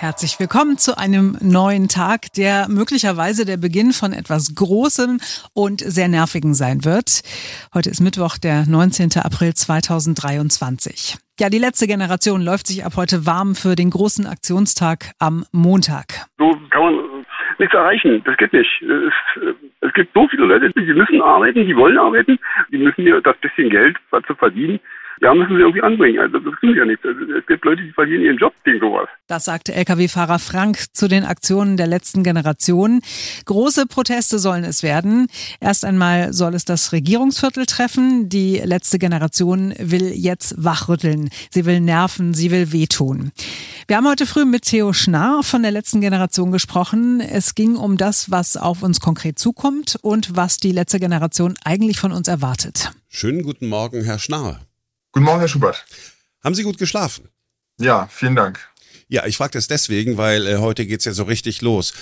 Herzlich willkommen zu einem neuen Tag, der möglicherweise der Beginn von etwas Großem und sehr Nervigen sein wird. Heute ist Mittwoch, der 19. April 2023. Ja, die letzte Generation läuft sich ab heute warm für den großen Aktionstag am Montag. So kann man nichts erreichen. Das geht nicht. Es, es gibt so viele Leute, die müssen arbeiten, die wollen arbeiten, die müssen mir das bisschen Geld zu verdienen ja, müssen sie irgendwie anbringen. Also das stimmt ja nicht. Also, es gibt Leute, die verlieren ihren Job wegen sowas. Das sagte Lkw-Fahrer Frank zu den Aktionen der letzten Generation. Große Proteste sollen es werden. Erst einmal soll es das Regierungsviertel treffen. Die letzte Generation will jetzt wachrütteln. Sie will nerven, sie will wehtun. Wir haben heute früh mit Theo Schnarr von der letzten Generation gesprochen. Es ging um das, was auf uns konkret zukommt und was die letzte Generation eigentlich von uns erwartet. Schönen guten Morgen, Herr Schnarr. Guten Morgen, Herr Schubert. Haben Sie gut geschlafen? Ja, vielen Dank. Ja, ich frage das deswegen, weil äh, heute geht's ja so richtig los.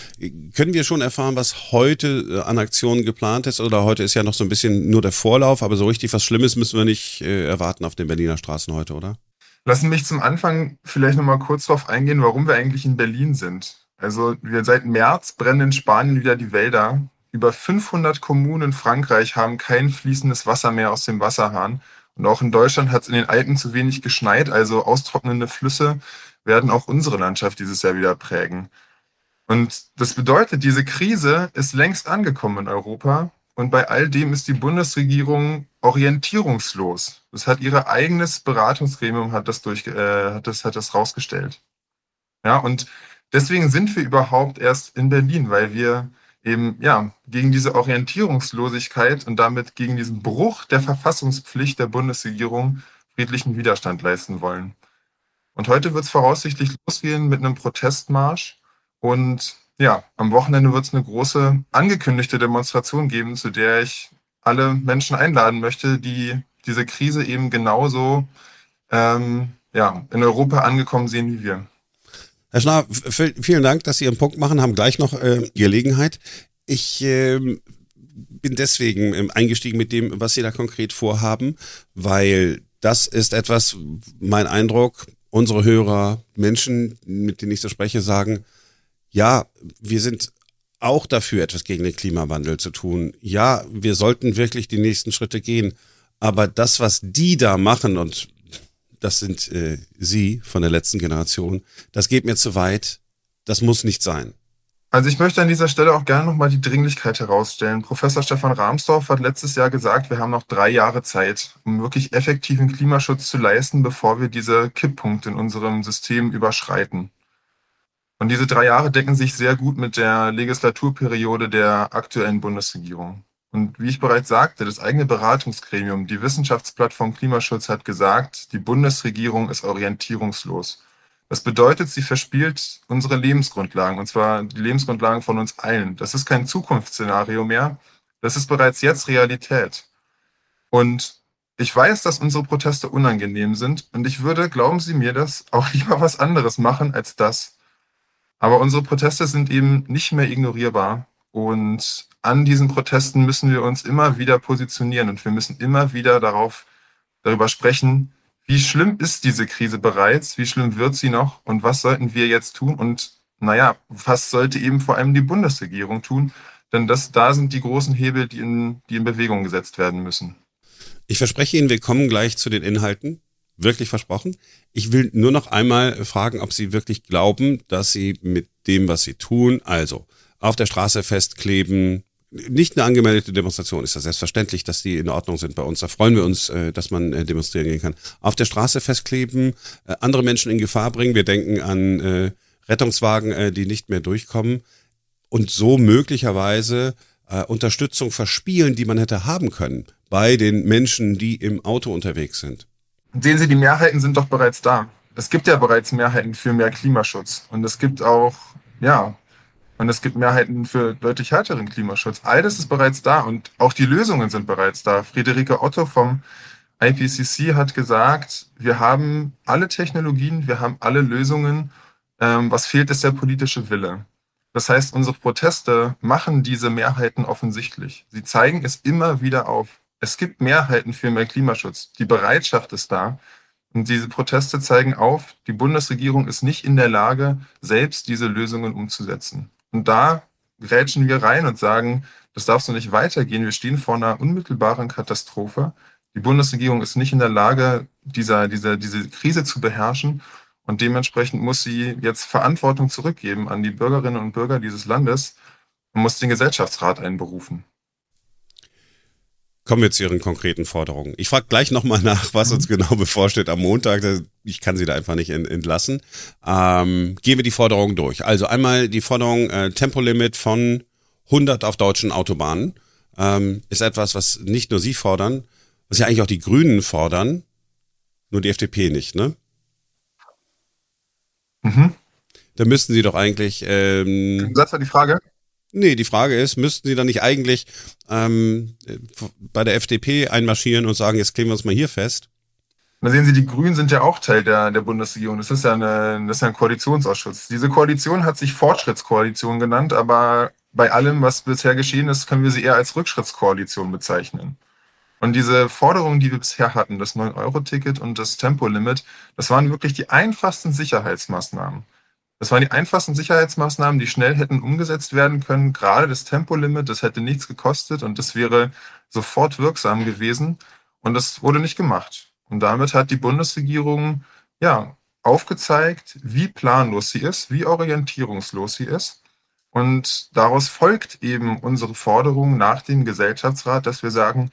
Können wir schon erfahren, was heute äh, an Aktionen geplant ist? Oder heute ist ja noch so ein bisschen nur der Vorlauf, aber so richtig was Schlimmes müssen wir nicht äh, erwarten auf den Berliner Straßen heute, oder? Lassen mich zum Anfang vielleicht nochmal kurz darauf eingehen, warum wir eigentlich in Berlin sind. Also wir seit März brennen in Spanien wieder die Wälder. Über 500 Kommunen in Frankreich haben kein fließendes Wasser mehr aus dem Wasserhahn. Und auch in Deutschland hat es in den Alpen zu wenig geschneit, also austrocknende Flüsse werden auch unsere Landschaft dieses Jahr wieder prägen. Und das bedeutet, diese Krise ist längst angekommen in Europa und bei all dem ist die Bundesregierung orientierungslos. Das hat ihr eigenes Beratungsgremium hat das durch äh, hat das hat das rausgestellt. Ja, und deswegen sind wir überhaupt erst in Berlin, weil wir eben ja gegen diese Orientierungslosigkeit und damit gegen diesen Bruch der Verfassungspflicht der Bundesregierung friedlichen Widerstand leisten wollen. Und heute wird es voraussichtlich losgehen mit einem Protestmarsch. Und ja, am Wochenende wird es eine große angekündigte Demonstration geben, zu der ich alle Menschen einladen möchte, die diese Krise eben genauso ähm, ja, in Europa angekommen sehen wie wir. Herr Schnarr, vielen Dank, dass Sie Ihren Punkt machen, haben gleich noch äh, Gelegenheit. Ich äh, bin deswegen äh, eingestiegen mit dem, was Sie da konkret vorhaben, weil das ist etwas, mein Eindruck, unsere Hörer, Menschen, mit denen ich so spreche, sagen, ja, wir sind auch dafür, etwas gegen den Klimawandel zu tun. Ja, wir sollten wirklich die nächsten Schritte gehen. Aber das, was die da machen, und das sind äh, Sie von der letzten Generation, das geht mir zu weit, das muss nicht sein. Also ich möchte an dieser Stelle auch gerne nochmal die Dringlichkeit herausstellen. Professor Stefan Rahmsdorf hat letztes Jahr gesagt, wir haben noch drei Jahre Zeit, um wirklich effektiven Klimaschutz zu leisten, bevor wir diese Kipppunkte in unserem System überschreiten. Und diese drei Jahre decken sich sehr gut mit der Legislaturperiode der aktuellen Bundesregierung. Und wie ich bereits sagte, das eigene Beratungsgremium, die Wissenschaftsplattform Klimaschutz hat gesagt, die Bundesregierung ist orientierungslos. Das bedeutet, sie verspielt unsere Lebensgrundlagen, und zwar die Lebensgrundlagen von uns allen. Das ist kein Zukunftsszenario mehr, das ist bereits jetzt Realität. Und ich weiß, dass unsere Proteste unangenehm sind, und ich würde, glauben Sie mir das, auch lieber was anderes machen als das. Aber unsere Proteste sind eben nicht mehr ignorierbar. Und an diesen Protesten müssen wir uns immer wieder positionieren und wir müssen immer wieder darauf, darüber sprechen, wie schlimm ist diese Krise bereits, wie schlimm wird sie noch und was sollten wir jetzt tun und naja, was sollte eben vor allem die Bundesregierung tun, denn das, da sind die großen Hebel, die in, die in Bewegung gesetzt werden müssen. Ich verspreche Ihnen, wir kommen gleich zu den Inhalten. Wirklich versprochen. Ich will nur noch einmal fragen, ob Sie wirklich glauben, dass Sie mit dem, was Sie tun, also auf der Straße festkleben, nicht eine angemeldete Demonstration ist das selbstverständlich, dass die in Ordnung sind bei uns. Da freuen wir uns, äh, dass man äh, demonstrieren gehen kann. Auf der Straße festkleben, äh, andere Menschen in Gefahr bringen. Wir denken an Rettungswagen, die nicht mehr durchkommen und so möglicherweise Unterstützung verspielen, die man hätte haben können bei den Menschen, die im Auto unterwegs sind. Sehen Sie, die Mehrheiten sind doch bereits da. Es gibt ja bereits Mehrheiten für mehr Klimaschutz und es gibt auch ja, und es gibt Mehrheiten für deutlich härteren Klimaschutz. All das ist bereits da und auch die Lösungen sind bereits da. Friederike Otto vom IPCC hat gesagt, wir haben alle Technologien, wir haben alle Lösungen. Ähm, was fehlt, ist der politische Wille. Das heißt, unsere Proteste machen diese Mehrheiten offensichtlich. Sie zeigen es immer wieder auf. Es gibt Mehrheiten für mehr Klimaschutz. Die Bereitschaft ist da. Und diese Proteste zeigen auf, die Bundesregierung ist nicht in der Lage, selbst diese Lösungen umzusetzen. Und da grätschen wir rein und sagen, das darf so nicht weitergehen. Wir stehen vor einer unmittelbaren Katastrophe. Die Bundesregierung ist nicht in der Lage, dieser, dieser, diese Krise zu beherrschen. Und dementsprechend muss sie jetzt Verantwortung zurückgeben an die Bürgerinnen und Bürger dieses Landes und muss den Gesellschaftsrat einberufen. Kommen wir zu Ihren konkreten Forderungen. Ich frage gleich nochmal nach, was uns mhm. genau bevorsteht am Montag. Ich kann Sie da einfach nicht entlassen. Ähm, gehen wir die Forderungen durch. Also einmal die Forderung äh, Tempolimit von 100 auf deutschen Autobahnen ähm, ist etwas, was nicht nur Sie fordern, was ja eigentlich auch die Grünen fordern, nur die FDP nicht, ne? Mhm. Da müssten Sie doch eigentlich. Ähm, das war die Frage. Nee, die Frage ist, müssten Sie dann nicht eigentlich ähm, bei der FDP einmarschieren und sagen, jetzt kleben wir uns mal hier fest? Da sehen Sie, die Grünen sind ja auch Teil der, der Bundesregierung. Das ist, ja eine, das ist ja ein Koalitionsausschuss. Diese Koalition hat sich Fortschrittskoalition genannt, aber bei allem, was bisher geschehen ist, können wir sie eher als Rückschrittskoalition bezeichnen. Und diese Forderungen, die wir bisher hatten, das 9-Euro-Ticket und das Tempolimit, das waren wirklich die einfachsten Sicherheitsmaßnahmen. Das waren die einfachsten Sicherheitsmaßnahmen, die schnell hätten umgesetzt werden können. Gerade das Tempolimit, das hätte nichts gekostet und das wäre sofort wirksam gewesen. Und das wurde nicht gemacht. Und damit hat die Bundesregierung ja aufgezeigt, wie planlos sie ist, wie orientierungslos sie ist. Und daraus folgt eben unsere Forderung nach dem Gesellschaftsrat, dass wir sagen,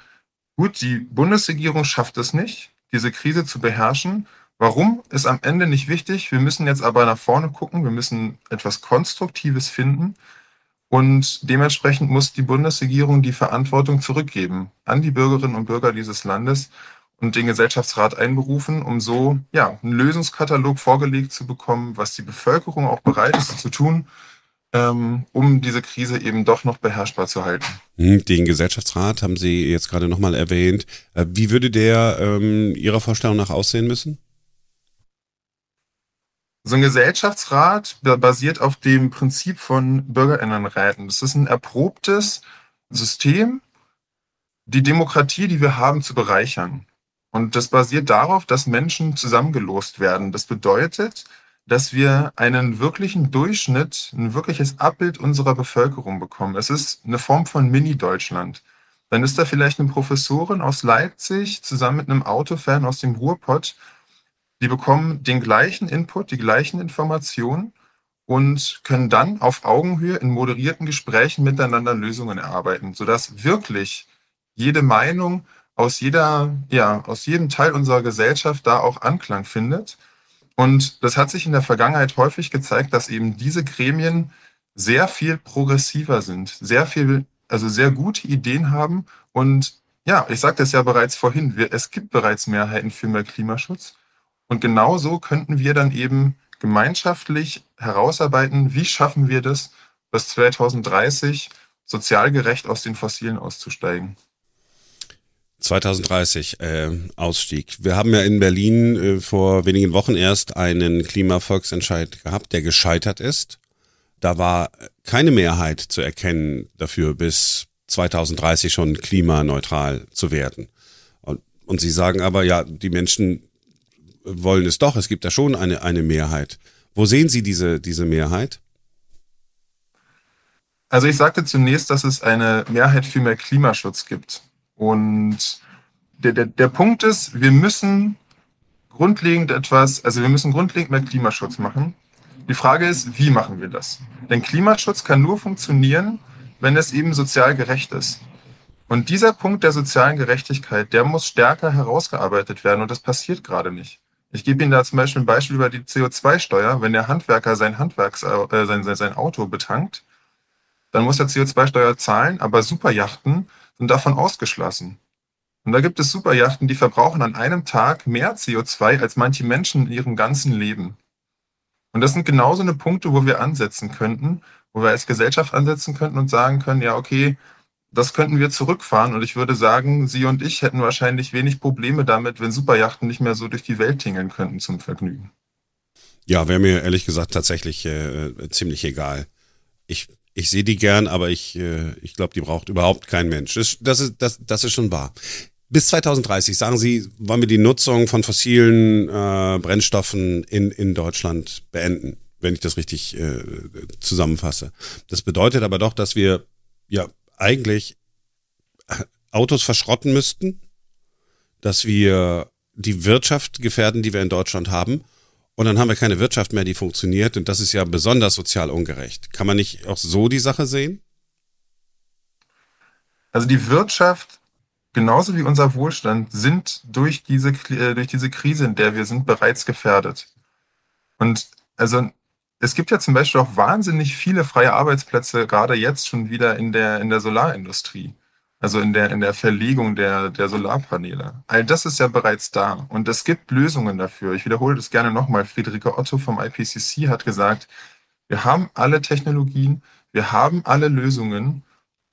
gut, die Bundesregierung schafft es nicht, diese Krise zu beherrschen Warum ist am Ende nicht wichtig. Wir müssen jetzt aber nach vorne gucken. Wir müssen etwas Konstruktives finden. Und dementsprechend muss die Bundesregierung die Verantwortung zurückgeben an die Bürgerinnen und Bürger dieses Landes und den Gesellschaftsrat einberufen, um so ja, einen Lösungskatalog vorgelegt zu bekommen, was die Bevölkerung auch bereit ist zu tun, ähm, um diese Krise eben doch noch beherrschbar zu halten. Hm, den Gesellschaftsrat haben Sie jetzt gerade nochmal erwähnt. Äh, wie würde der ähm, Ihrer Vorstellung nach aussehen müssen? So ein Gesellschaftsrat basiert auf dem Prinzip von Bürgerinnenräten. Das ist ein erprobtes System, die Demokratie, die wir haben, zu bereichern. Und das basiert darauf, dass Menschen zusammengelost werden. Das bedeutet, dass wir einen wirklichen Durchschnitt, ein wirkliches Abbild unserer Bevölkerung bekommen. Es ist eine Form von Mini-Deutschland. Dann ist da vielleicht eine Professorin aus Leipzig zusammen mit einem Autofan aus dem Ruhrpott die bekommen den gleichen Input, die gleichen Informationen und können dann auf Augenhöhe in moderierten Gesprächen miteinander Lösungen erarbeiten, sodass wirklich jede Meinung aus jeder, ja, aus jedem Teil unserer Gesellschaft da auch Anklang findet. Und das hat sich in der Vergangenheit häufig gezeigt, dass eben diese Gremien sehr viel progressiver sind, sehr viel, also sehr gute Ideen haben. Und ja, ich sagte es ja bereits vorhin, wir, es gibt bereits Mehrheiten für mehr Klimaschutz. Und genauso könnten wir dann eben gemeinschaftlich herausarbeiten, wie schaffen wir das, bis 2030 sozial gerecht aus den Fossilen auszusteigen. 2030 äh, Ausstieg. Wir haben ja in Berlin äh, vor wenigen Wochen erst einen Klimavolksentscheid gehabt, der gescheitert ist. Da war keine Mehrheit zu erkennen dafür, bis 2030 schon klimaneutral zu werden. Und, und Sie sagen aber, ja, die Menschen wollen es doch. Es gibt da schon eine, eine Mehrheit. Wo sehen Sie diese, diese Mehrheit? Also ich sagte zunächst, dass es eine Mehrheit für mehr Klimaschutz gibt. Und der, der, der Punkt ist, wir müssen grundlegend etwas, also wir müssen grundlegend mehr Klimaschutz machen. Die Frage ist, wie machen wir das? Denn Klimaschutz kann nur funktionieren, wenn es eben sozial gerecht ist. Und dieser Punkt der sozialen Gerechtigkeit, der muss stärker herausgearbeitet werden und das passiert gerade nicht. Ich gebe Ihnen da zum Beispiel ein Beispiel über die CO2-Steuer. Wenn der Handwerker sein, Handwerks, äh, sein, sein Auto betankt, dann muss er CO2-Steuer zahlen, aber Superjachten sind davon ausgeschlossen. Und da gibt es Superjachten, die verbrauchen an einem Tag mehr CO2 als manche Menschen in ihrem ganzen Leben. Und das sind genau so eine Punkte, wo wir ansetzen könnten, wo wir als Gesellschaft ansetzen könnten und sagen können, ja, okay, das könnten wir zurückfahren. Und ich würde sagen, Sie und ich hätten wahrscheinlich wenig Probleme damit, wenn Superjachten nicht mehr so durch die Welt tingeln könnten zum Vergnügen. Ja, wäre mir ehrlich gesagt tatsächlich äh, ziemlich egal. Ich, ich sehe die gern, aber ich, äh, ich glaube, die braucht überhaupt kein Mensch. Das, das, ist, das, das ist schon wahr. bis 2030, sagen Sie, wollen wir die Nutzung von fossilen äh, Brennstoffen in, in Deutschland beenden, wenn ich das richtig äh, zusammenfasse. Das bedeutet aber doch, dass wir ja eigentlich Autos verschrotten müssten, dass wir die Wirtschaft gefährden, die wir in Deutschland haben. Und dann haben wir keine Wirtschaft mehr, die funktioniert. Und das ist ja besonders sozial ungerecht. Kann man nicht auch so die Sache sehen? Also die Wirtschaft genauso wie unser Wohlstand sind durch diese, äh, durch diese Krise, in der wir sind, bereits gefährdet. Und also es gibt ja zum Beispiel auch wahnsinnig viele freie Arbeitsplätze, gerade jetzt schon wieder in der, in der Solarindustrie. Also in der, in der Verlegung der, der Solarpaneele. All das ist ja bereits da. Und es gibt Lösungen dafür. Ich wiederhole das gerne nochmal. Friederike Otto vom IPCC hat gesagt, wir haben alle Technologien, wir haben alle Lösungen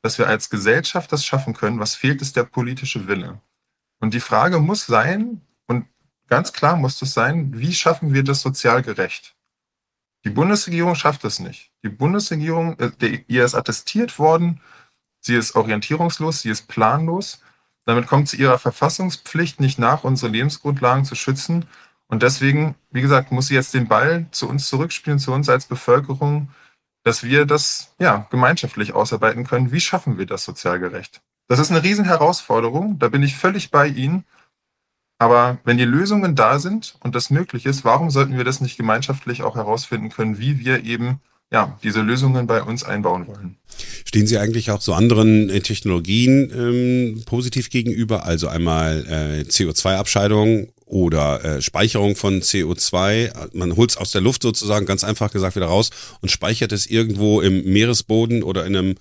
dass wir als Gesellschaft das schaffen können. Was fehlt, ist der politische Wille. Und die Frage muss sein, und ganz klar muss es sein, wie schaffen wir das sozial gerecht? Die Bundesregierung schafft es nicht. Die Bundesregierung, äh, ihr ist attestiert worden, sie ist orientierungslos, sie ist planlos. Damit kommt sie ihrer Verfassungspflicht nicht nach, unsere Lebensgrundlagen zu schützen. Und deswegen, wie gesagt, muss sie jetzt den Ball zu uns zurückspielen, zu uns als Bevölkerung, dass wir das ja gemeinschaftlich ausarbeiten können. Wie schaffen wir das sozial gerecht? Das ist eine Riesenherausforderung, da bin ich völlig bei Ihnen. Aber wenn die Lösungen da sind und das möglich ist, warum sollten wir das nicht gemeinschaftlich auch herausfinden können, wie wir eben ja, diese Lösungen bei uns einbauen wollen. Stehen Sie eigentlich auch so anderen äh, Technologien ähm, positiv gegenüber? Also einmal äh, CO2-Abscheidung oder äh, Speicherung von CO2. Man holt es aus der Luft sozusagen ganz einfach gesagt wieder raus und speichert es irgendwo im Meeresboden oder in, einem,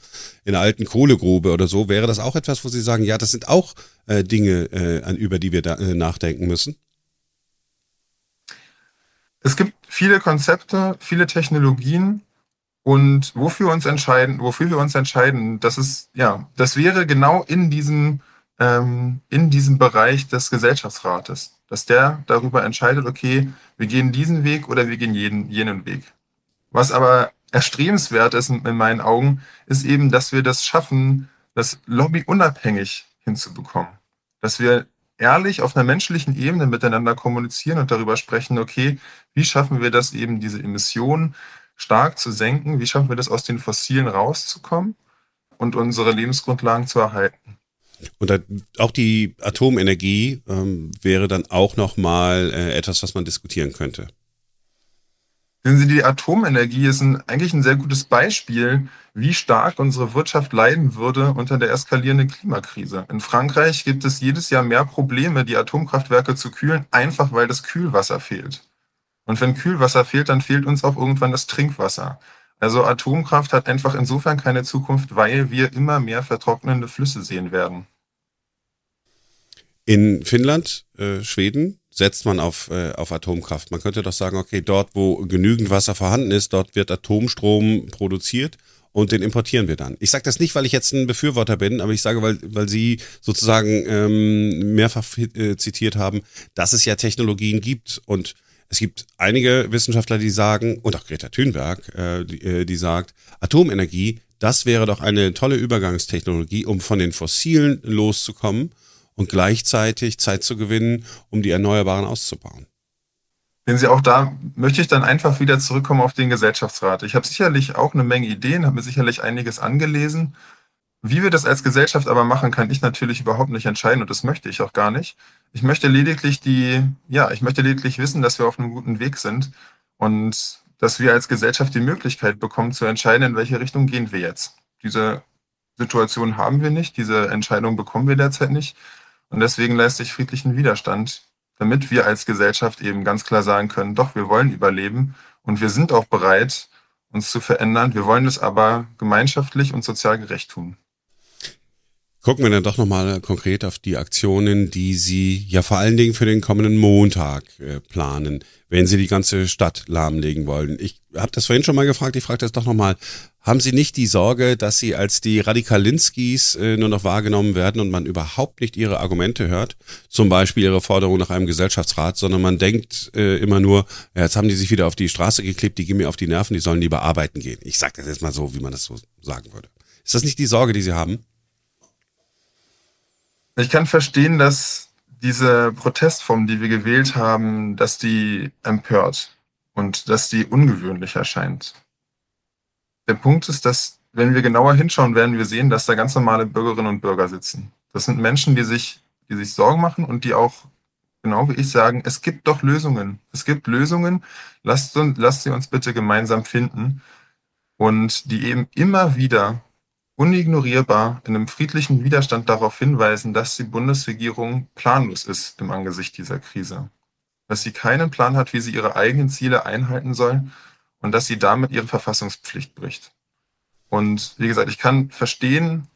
in einer alten Kohlegrube oder so. Wäre das auch etwas, wo Sie sagen, ja, das sind auch äh, Dinge, äh, über die wir da, äh, nachdenken müssen? Es gibt viele Konzepte, viele Technologien, und wofür wir uns entscheiden, wofür wir uns entscheiden, das ist, ja, das wäre genau in diesem, ähm, in diesem Bereich des Gesellschaftsrates, dass der darüber entscheidet, okay, wir gehen diesen Weg oder wir gehen jeden, jenen Weg. Was aber erstrebenswert ist in, in meinen Augen, ist eben, dass wir das schaffen, das Lobby unabhängig hinzubekommen. Dass wir ehrlich auf einer menschlichen Ebene miteinander kommunizieren und darüber sprechen, okay, wie schaffen wir das eben, diese Emissionen stark zu senken. Wie schaffen wir das, aus den Fossilen rauszukommen und unsere Lebensgrundlagen zu erhalten? Und auch die Atomenergie ähm, wäre dann auch nochmal äh, etwas, was man diskutieren könnte. Sehen Sie, die Atomenergie ist ein, eigentlich ein sehr gutes Beispiel, wie stark unsere Wirtschaft leiden würde unter der eskalierenden Klimakrise. In Frankreich gibt es jedes Jahr mehr Probleme, die Atomkraftwerke zu kühlen, einfach weil das Kühlwasser fehlt. Und wenn Kühlwasser fehlt, dann fehlt uns auch irgendwann das Trinkwasser. Also Atomkraft hat einfach insofern keine Zukunft, weil wir immer mehr vertrocknende Flüsse sehen werden. In Finnland, äh, Schweden setzt man auf, äh, auf Atomkraft. Man könnte doch sagen, okay, dort, wo genügend Wasser vorhanden ist, dort wird Atomstrom produziert und den importieren wir dann. Ich sage das nicht, weil ich jetzt ein Befürworter bin, aber ich sage, weil, weil Sie sozusagen ähm, mehrfach äh, zitiert haben, dass es ja Technologien gibt und es gibt einige Wissenschaftler, die sagen, und auch Greta Thunberg, äh, die, äh, die sagt, Atomenergie, das wäre doch eine tolle Übergangstechnologie, um von den Fossilen loszukommen und gleichzeitig Zeit zu gewinnen, um die Erneuerbaren auszubauen. Sehen Sie, auch da möchte ich dann einfach wieder zurückkommen auf den Gesellschaftsrat. Ich habe sicherlich auch eine Menge Ideen, habe mir sicherlich einiges angelesen. Wie wir das als Gesellschaft aber machen, kann ich natürlich überhaupt nicht entscheiden und das möchte ich auch gar nicht. Ich möchte lediglich die, ja, ich möchte lediglich wissen, dass wir auf einem guten Weg sind und dass wir als Gesellschaft die Möglichkeit bekommen zu entscheiden, in welche Richtung gehen wir jetzt. Diese Situation haben wir nicht, diese Entscheidung bekommen wir derzeit nicht und deswegen leiste ich friedlichen Widerstand, damit wir als Gesellschaft eben ganz klar sagen können, doch, wir wollen überleben und wir sind auch bereit, uns zu verändern. Wir wollen es aber gemeinschaftlich und sozial gerecht tun. Gucken wir dann doch nochmal konkret auf die Aktionen, die Sie ja vor allen Dingen für den kommenden Montag äh, planen, wenn Sie die ganze Stadt lahmlegen wollen. Ich habe das vorhin schon mal gefragt, ich frage das doch nochmal. Haben Sie nicht die Sorge, dass Sie als die Radikalinskis äh, nur noch wahrgenommen werden und man überhaupt nicht Ihre Argumente hört? Zum Beispiel Ihre Forderung nach einem Gesellschaftsrat, sondern man denkt äh, immer nur, jetzt haben die sich wieder auf die Straße geklebt, die gehen mir auf die Nerven, die sollen lieber arbeiten gehen. Ich sage das jetzt mal so, wie man das so sagen würde. Ist das nicht die Sorge, die Sie haben? Ich kann verstehen, dass diese Protestform, die wir gewählt haben, dass die empört und dass die ungewöhnlich erscheint. Der Punkt ist, dass wenn wir genauer hinschauen, werden wir sehen, dass da ganz normale Bürgerinnen und Bürger sitzen. Das sind Menschen, die sich, die sich Sorgen machen und die auch, genau wie ich sagen, es gibt doch Lösungen. Es gibt Lösungen. Lasst, lasst sie uns bitte gemeinsam finden. Und die eben immer wieder unignorierbar in einem friedlichen Widerstand darauf hinweisen, dass die Bundesregierung planlos ist im Angesicht dieser Krise. Dass sie keinen Plan hat, wie sie ihre eigenen Ziele einhalten sollen und dass sie damit ihre Verfassungspflicht bricht. Und wie gesagt, ich kann verstehen,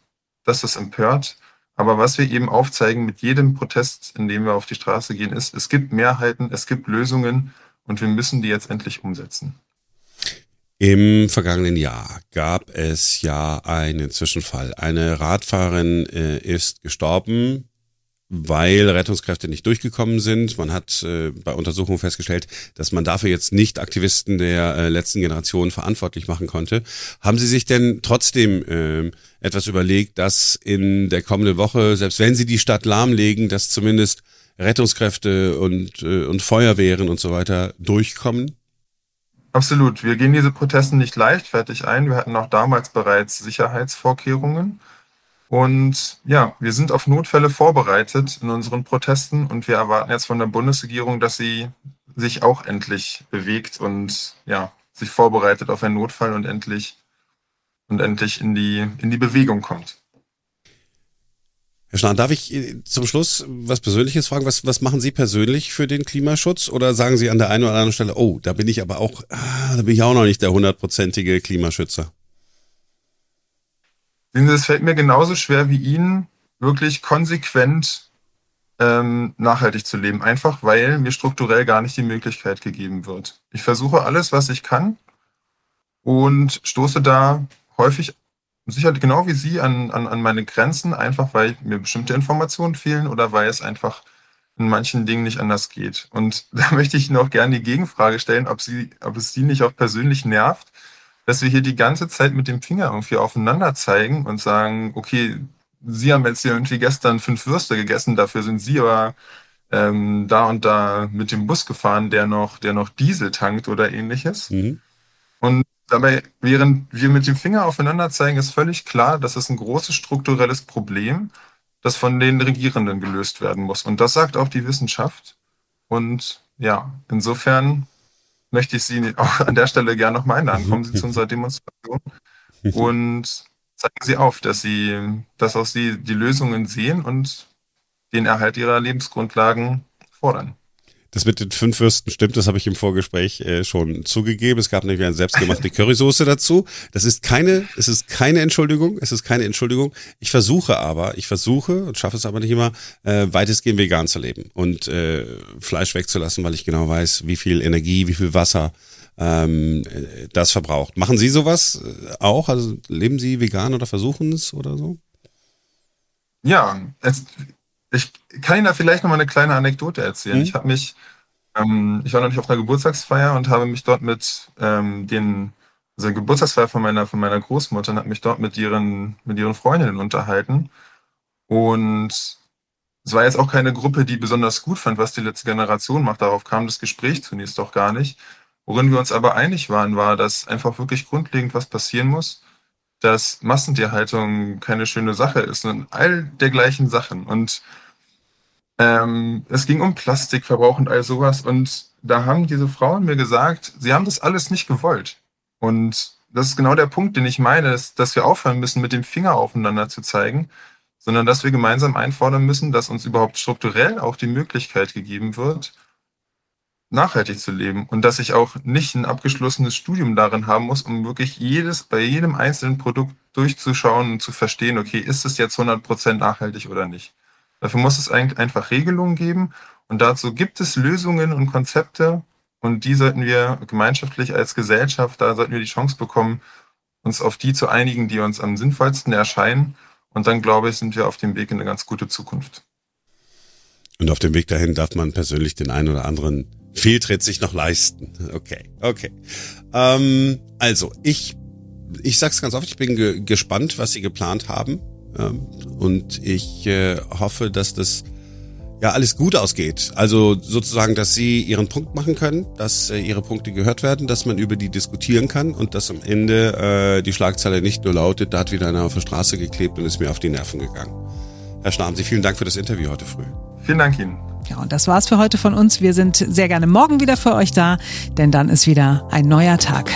dass das empört, aber was wir eben aufzeigen mit jedem Protest, in dem wir auf die Straße gehen, ist, es gibt Mehrheiten, es gibt Lösungen und wir müssen die jetzt endlich umsetzen. Im vergangenen Jahr gab es ja einen Zwischenfall. Eine Radfahrerin äh, ist gestorben, weil Rettungskräfte nicht durchgekommen sind. Man hat äh, bei Untersuchungen festgestellt, dass man dafür jetzt nicht Aktivisten der äh, letzten Generation verantwortlich machen konnte. Haben Sie sich denn trotzdem äh, etwas überlegt, dass in der kommenden Woche, selbst wenn Sie die Stadt lahmlegen, dass zumindest Rettungskräfte und, äh, und Feuerwehren und so weiter durchkommen? Absolut. Wir gehen diese Protesten nicht leichtfertig ein. Wir hatten auch damals bereits Sicherheitsvorkehrungen. Und ja, wir sind auf Notfälle vorbereitet in unseren Protesten und wir erwarten jetzt von der Bundesregierung, dass sie sich auch endlich bewegt und ja, sich vorbereitet auf einen Notfall und endlich und endlich in die, in die Bewegung kommt. Herr Schnarr, darf ich äh, zum Schluss was Persönliches fragen? Was, was machen Sie persönlich für den Klimaschutz? Oder sagen Sie an der einen oder anderen Stelle, oh, da bin ich aber auch, ah, da bin ich auch noch nicht der hundertprozentige Klimaschützer? Es fällt mir genauso schwer wie Ihnen, wirklich konsequent ähm, nachhaltig zu leben. Einfach weil mir strukturell gar nicht die Möglichkeit gegeben wird. Ich versuche alles, was ich kann und stoße da häufig sicherlich genau wie Sie an, an, an meine Grenzen, einfach weil mir bestimmte Informationen fehlen oder weil es einfach in manchen Dingen nicht anders geht. Und da möchte ich noch gerne die Gegenfrage stellen, ob, Sie, ob es Sie nicht auch persönlich nervt, dass wir hier die ganze Zeit mit dem Finger irgendwie aufeinander zeigen und sagen, okay, Sie haben jetzt hier irgendwie gestern fünf Würste gegessen, dafür sind Sie aber ähm, da und da mit dem Bus gefahren, der noch, der noch Diesel tankt oder ähnliches. Mhm. Und Dabei, während wir mit dem Finger aufeinander zeigen, ist völlig klar, dass es ein großes strukturelles Problem, das von den Regierenden gelöst werden muss. Und das sagt auch die Wissenschaft. Und ja, insofern möchte ich Sie auch an der Stelle gerne nochmal einladen. Kommen Sie zu unserer Demonstration und zeigen Sie auf, dass Sie, dass auch Sie die Lösungen sehen und den Erhalt Ihrer Lebensgrundlagen fordern. Das mit den fünf Würsten stimmt, das habe ich im Vorgespräch äh, schon zugegeben. Es gab nämlich eine selbstgemachte Currysoße dazu. Das ist keine, es ist keine Entschuldigung, es ist keine Entschuldigung. Ich versuche aber, ich versuche und schaffe es aber nicht immer, äh, weitestgehend vegan zu leben und äh, Fleisch wegzulassen, weil ich genau weiß, wie viel Energie, wie viel Wasser ähm, das verbraucht. Machen Sie sowas äh, auch? Also leben Sie vegan oder versuchen es oder so? Ja, es, ich kann Ihnen da vielleicht noch mal eine kleine Anekdote erzählen. Mhm. Ich habe mich, ähm, ich war noch nicht auf einer Geburtstagsfeier und habe mich dort mit ähm, den, also Geburtstagsfeier von meiner, von meiner Großmutter und habe mich dort mit ihren, mit ihren Freundinnen unterhalten. Und es war jetzt auch keine Gruppe, die besonders gut fand, was die letzte Generation macht. Darauf kam das Gespräch zunächst doch gar nicht. Worin wir uns aber einig waren, war, dass einfach wirklich grundlegend was passieren muss, dass Massentierhaltung keine schöne Sache ist und all dergleichen Sachen. Und ähm, es ging um Plastikverbrauch und all sowas. Und da haben diese Frauen mir gesagt, sie haben das alles nicht gewollt. Und das ist genau der Punkt, den ich meine, ist, dass wir aufhören müssen, mit dem Finger aufeinander zu zeigen, sondern dass wir gemeinsam einfordern müssen, dass uns überhaupt strukturell auch die Möglichkeit gegeben wird, nachhaltig zu leben und dass ich auch nicht ein abgeschlossenes Studium darin haben muss, um wirklich jedes, bei jedem einzelnen Produkt durchzuschauen und zu verstehen, okay, ist es jetzt 100% nachhaltig oder nicht. Dafür muss es eigentlich einfach Regelungen geben und dazu gibt es Lösungen und Konzepte und die sollten wir gemeinschaftlich als Gesellschaft, da sollten wir die Chance bekommen, uns auf die zu einigen, die uns am sinnvollsten erscheinen. Und dann, glaube ich, sind wir auf dem Weg in eine ganz gute Zukunft. Und auf dem Weg dahin darf man persönlich den einen oder anderen Fehltritt sich noch leisten. Okay, okay. Ähm, also, ich, ich sag's ganz oft, ich bin ge gespannt, was Sie geplant haben Und ich äh, hoffe, dass das ja alles gut ausgeht. Also sozusagen, dass sie ihren Punkt machen können, dass äh, ihre Punkte gehört werden, dass man über die diskutieren kann und dass am Ende äh, die Schlagzeile nicht nur lautet, da hat wieder einer auf der Straße geklebt und ist mir auf die Nerven gegangen. Herr Schnabensee, vielen Dank für das Interview heute früh. Vielen Dank Ihnen. Ja, und das war's für heute von uns. Wir sind sehr gerne morgen wieder für euch da, denn dann ist wieder ein neuer Tag.